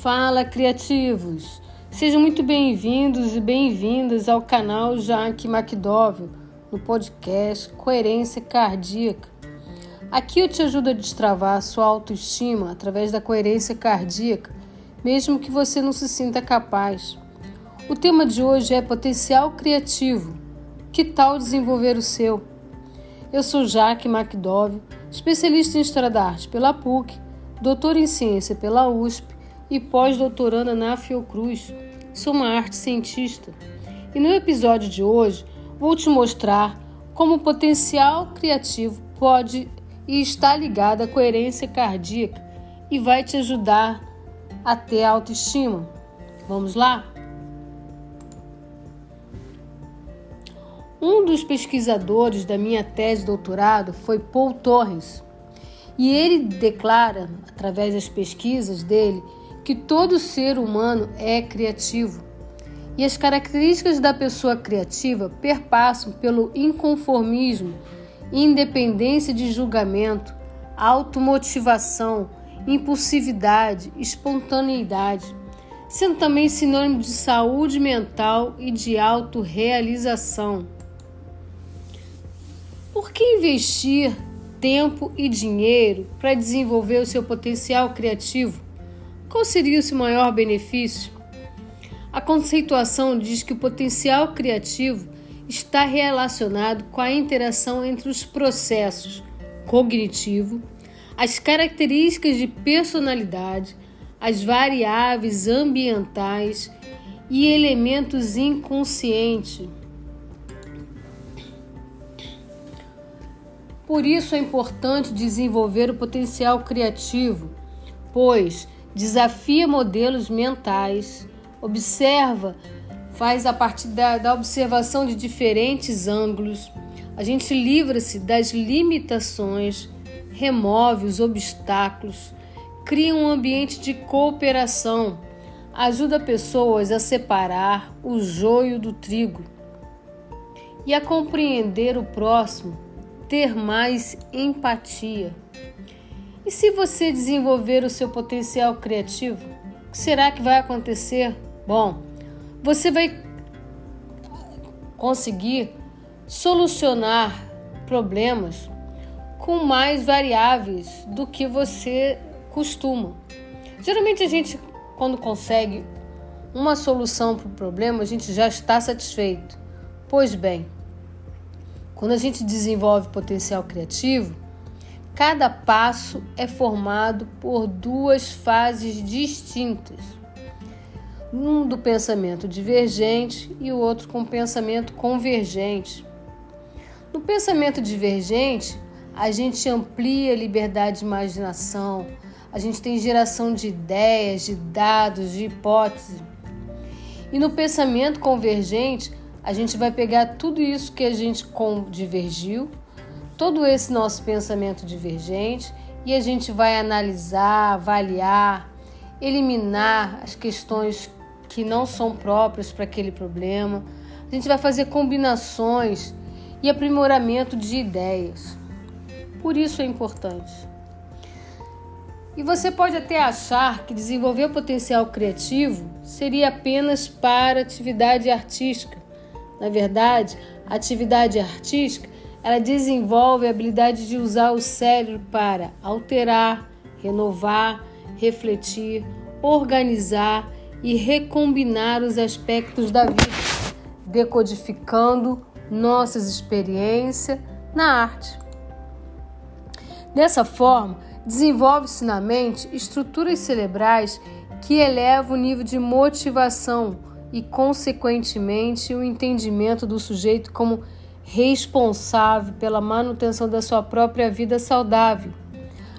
Fala, criativos! Sejam muito bem-vindos e bem-vindas ao canal Jaque McDowell, no podcast Coerência Cardíaca. Aqui eu te ajudo a destravar a sua autoestima através da coerência cardíaca, mesmo que você não se sinta capaz. O tema de hoje é potencial criativo. Que tal desenvolver o seu? Eu sou Jaque McDowell, especialista em História da Arte pela PUC, doutor em Ciência pela USP e pós-doutoranda na Fiocruz. Sou uma arte cientista. E no episódio de hoje vou te mostrar como o potencial criativo pode e está ligado à coerência cardíaca e vai te ajudar a ter autoestima. Vamos lá? Um dos pesquisadores da minha tese de doutorado foi Paul Torres, e ele declara, através das pesquisas dele, que todo ser humano é criativo. E as características da pessoa criativa perpassam pelo inconformismo, independência de julgamento, automotivação, impulsividade, espontaneidade, sendo também sinônimo de saúde mental e de autorrealização. Por que investir tempo e dinheiro para desenvolver o seu potencial criativo? Qual seria o seu maior benefício? A conceituação diz que o potencial criativo está relacionado com a interação entre os processos cognitivo, as características de personalidade, as variáveis ambientais e elementos inconscientes. Por isso é importante desenvolver o potencial criativo, pois desafia modelos mentais, observa, faz a partir da, da observação de diferentes ângulos. A gente livra-se das limitações, remove os obstáculos, cria um ambiente de cooperação, ajuda pessoas a separar o joio do trigo e a compreender o próximo, ter mais empatia. E se você desenvolver o seu potencial criativo, o que será que vai acontecer? Bom, você vai conseguir solucionar problemas com mais variáveis do que você costuma. Geralmente a gente, quando consegue uma solução para o problema, a gente já está satisfeito. Pois bem, quando a gente desenvolve potencial criativo, Cada passo é formado por duas fases distintas. Um do pensamento divergente e o outro com pensamento convergente. No pensamento divergente, a gente amplia a liberdade de imaginação, a gente tem geração de ideias, de dados, de hipóteses. E no pensamento convergente, a gente vai pegar tudo isso que a gente divergiu todo esse nosso pensamento divergente e a gente vai analisar, avaliar, eliminar as questões que não são próprias para aquele problema. A gente vai fazer combinações e aprimoramento de ideias. Por isso é importante. E você pode até achar que desenvolver o potencial criativo seria apenas para atividade artística. Na verdade, atividade artística ela desenvolve a habilidade de usar o cérebro para alterar, renovar, refletir, organizar e recombinar os aspectos da vida, decodificando nossas experiências na arte. Dessa forma, desenvolve-se na mente estruturas cerebrais que elevam o nível de motivação e, consequentemente, o entendimento do sujeito como responsável pela manutenção da sua própria vida saudável.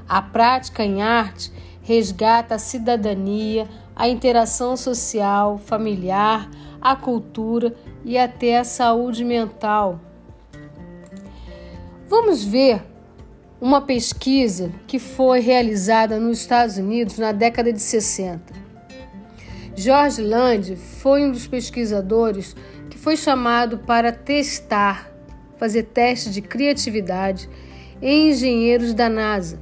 A prática em arte resgata a cidadania, a interação social, familiar, a cultura e até a saúde mental. Vamos ver uma pesquisa que foi realizada nos Estados Unidos na década de 60. George Land foi um dos pesquisadores que foi chamado para testar fazer testes de criatividade em engenheiros da NASA.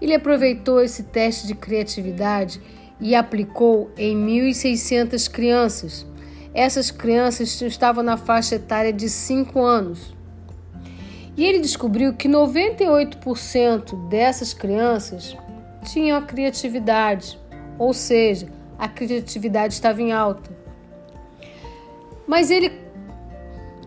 Ele aproveitou esse teste de criatividade e aplicou em 1.600 crianças. Essas crianças estavam na faixa etária de 5 anos. E ele descobriu que 98% dessas crianças tinham a criatividade, ou seja, a criatividade estava em alta. Mas ele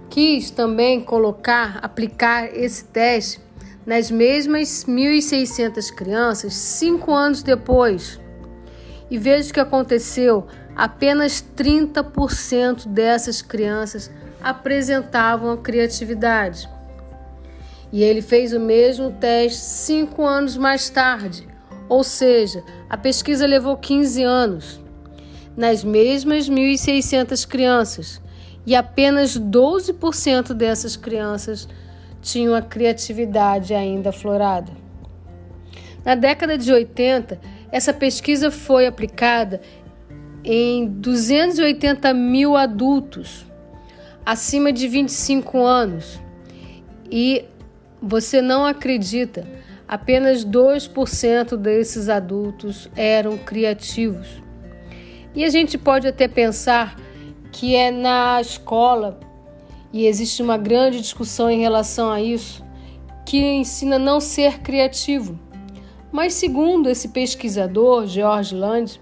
quis também colocar, aplicar esse teste nas mesmas 1.600 crianças cinco anos depois. E veja o que aconteceu: apenas 30% dessas crianças apresentavam a criatividade. E ele fez o mesmo teste cinco anos mais tarde, ou seja, a pesquisa levou 15 anos, nas mesmas 1.600 crianças, e apenas 12% dessas crianças tinham a criatividade ainda aflorada. Na década de 80, essa pesquisa foi aplicada em 280 mil adultos acima de 25 anos e você não acredita, apenas 2% desses adultos eram criativos. E a gente pode até pensar que é na escola, e existe uma grande discussão em relação a isso, que ensina não ser criativo. Mas, segundo esse pesquisador, George Land,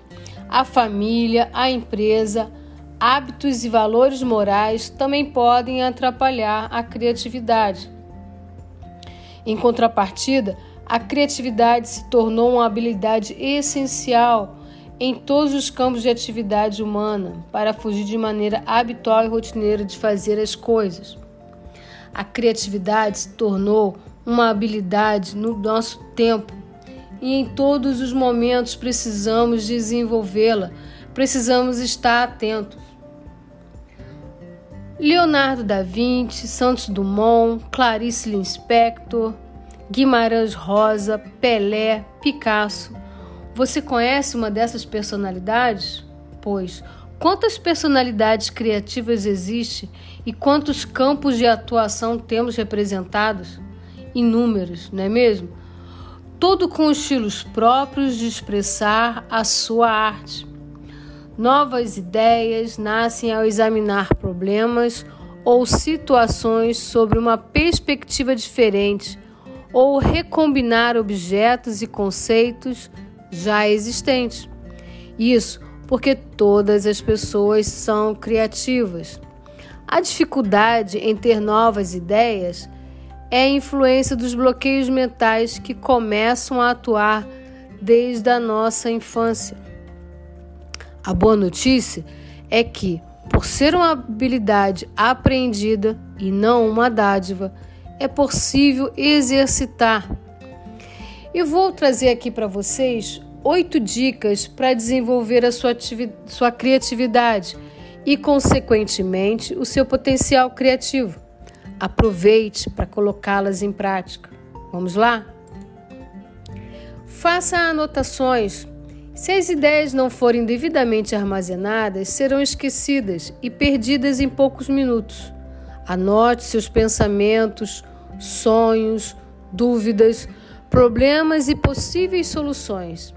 a família, a empresa, hábitos e valores morais também podem atrapalhar a criatividade. Em contrapartida, a criatividade se tornou uma habilidade essencial em todos os campos de atividade humana para fugir de maneira habitual e rotineira de fazer as coisas. A criatividade se tornou uma habilidade no nosso tempo e em todos os momentos precisamos desenvolvê-la, precisamos estar atentos. Leonardo da Vinci, Santos Dumont, Clarice Lispector, Guimarães Rosa, Pelé, Picasso. Você conhece uma dessas personalidades? Pois, quantas personalidades criativas existem e quantos campos de atuação temos representados? Inúmeros, não é mesmo? Tudo com estilos próprios de expressar a sua arte. Novas ideias nascem ao examinar problemas ou situações sobre uma perspectiva diferente ou recombinar objetos e conceitos já existentes. Isso porque todas as pessoas são criativas. A dificuldade em ter novas ideias é a influência dos bloqueios mentais que começam a atuar desde a nossa infância. A boa notícia é que, por ser uma habilidade aprendida e não uma dádiva, é possível exercitar. E vou trazer aqui para vocês oito dicas para desenvolver a sua, sua criatividade e, consequentemente, o seu potencial criativo. Aproveite para colocá-las em prática. Vamos lá? Faça anotações se as ideias não forem devidamente armazenadas, serão esquecidas e perdidas em poucos minutos. Anote seus pensamentos, sonhos, dúvidas, problemas e possíveis soluções.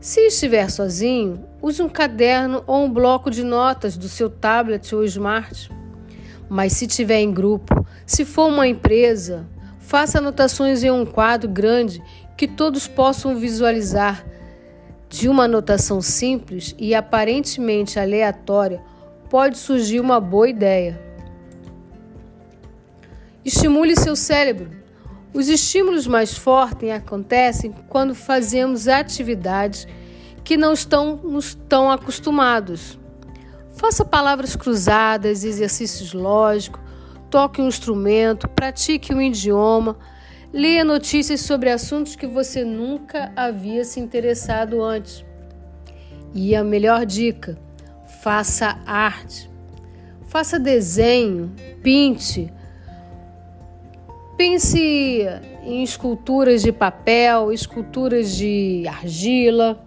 Se estiver sozinho, use um caderno ou um bloco de notas do seu tablet ou smart. Mas se estiver em grupo, se for uma empresa, faça anotações em um quadro grande que todos possam visualizar de uma anotação simples e aparentemente aleatória, pode surgir uma boa ideia. Estimule seu cérebro. Os estímulos mais fortes acontecem quando fazemos atividades que não estamos tão acostumados. Faça palavras cruzadas, exercícios lógicos, toque um instrumento, pratique um idioma Leia notícias sobre assuntos que você nunca havia se interessado antes. E a melhor dica: faça arte. Faça desenho, pinte. Pense em esculturas de papel, esculturas de argila.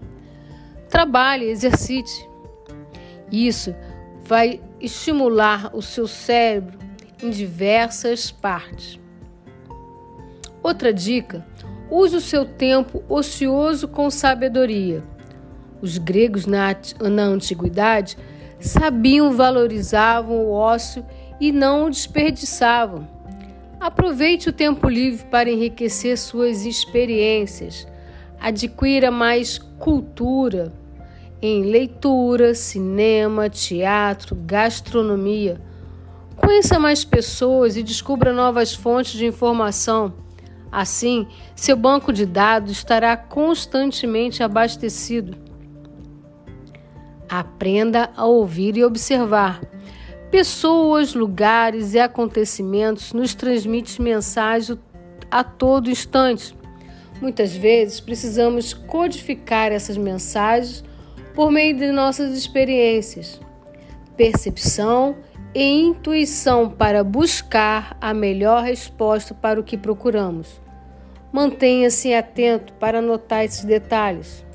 Trabalhe, exercite. Isso vai estimular o seu cérebro em diversas partes. Outra dica: use o seu tempo ocioso com sabedoria. Os gregos na, na antiguidade sabiam, valorizavam o ócio e não o desperdiçavam. Aproveite o tempo livre para enriquecer suas experiências. Adquira mais cultura em leitura, cinema, teatro, gastronomia. Conheça mais pessoas e descubra novas fontes de informação. Assim, seu banco de dados estará constantemente abastecido. Aprenda a ouvir e observar. Pessoas, lugares e acontecimentos nos transmitem mensagens a todo instante. Muitas vezes precisamos codificar essas mensagens por meio de nossas experiências, percepção e intuição para buscar a melhor resposta para o que procuramos. Mantenha-se atento para notar esses detalhes.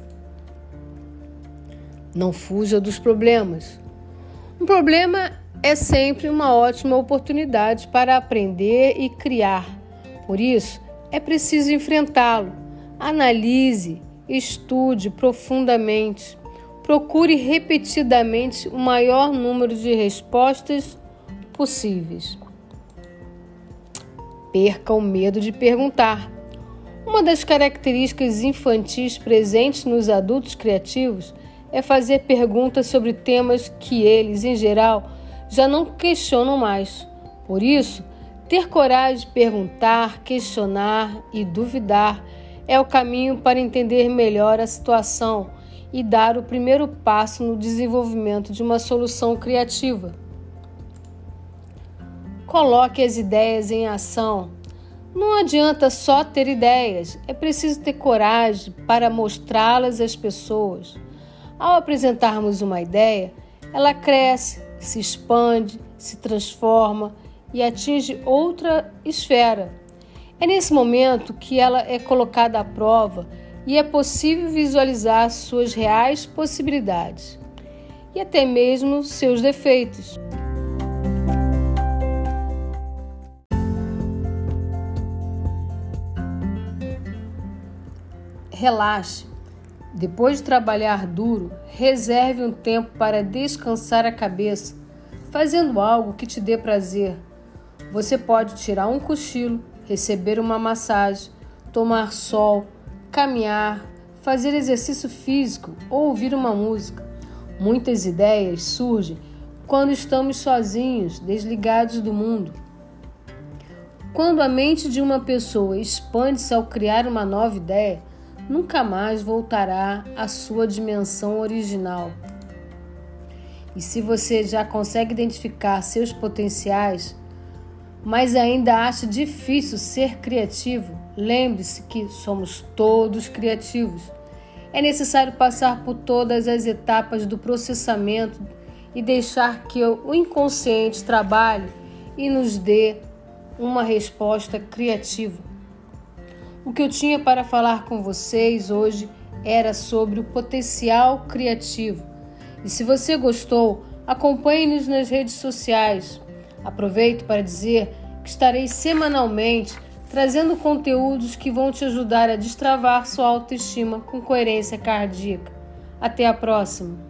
Não fuja dos problemas. Um problema é sempre uma ótima oportunidade para aprender e criar. Por isso, é preciso enfrentá-lo. Analise, estude profundamente. Procure repetidamente o maior número de respostas possíveis. Perca o medo de perguntar. Uma das características infantis presentes nos adultos criativos é fazer perguntas sobre temas que eles, em geral, já não questionam mais. Por isso, ter coragem de perguntar, questionar e duvidar é o caminho para entender melhor a situação e dar o primeiro passo no desenvolvimento de uma solução criativa. Coloque as ideias em ação. Não adianta só ter ideias, é preciso ter coragem para mostrá-las às pessoas. Ao apresentarmos uma ideia, ela cresce, se expande, se transforma e atinge outra esfera. É nesse momento que ela é colocada à prova e é possível visualizar suas reais possibilidades e até mesmo seus defeitos. Relaxe. Depois de trabalhar duro, reserve um tempo para descansar a cabeça, fazendo algo que te dê prazer. Você pode tirar um cochilo, receber uma massagem, tomar sol, caminhar, fazer exercício físico ou ouvir uma música. Muitas ideias surgem quando estamos sozinhos, desligados do mundo. Quando a mente de uma pessoa expande-se ao criar uma nova ideia, nunca mais voltará à sua dimensão original. E se você já consegue identificar seus potenciais, mas ainda acha difícil ser criativo, lembre-se que somos todos criativos. É necessário passar por todas as etapas do processamento e deixar que o inconsciente trabalhe e nos dê uma resposta criativa. O que eu tinha para falar com vocês hoje era sobre o potencial criativo. E se você gostou, acompanhe-nos nas redes sociais Aproveito para dizer que estarei semanalmente trazendo conteúdos que vão te ajudar a destravar sua autoestima com coerência cardíaca. Até a próxima!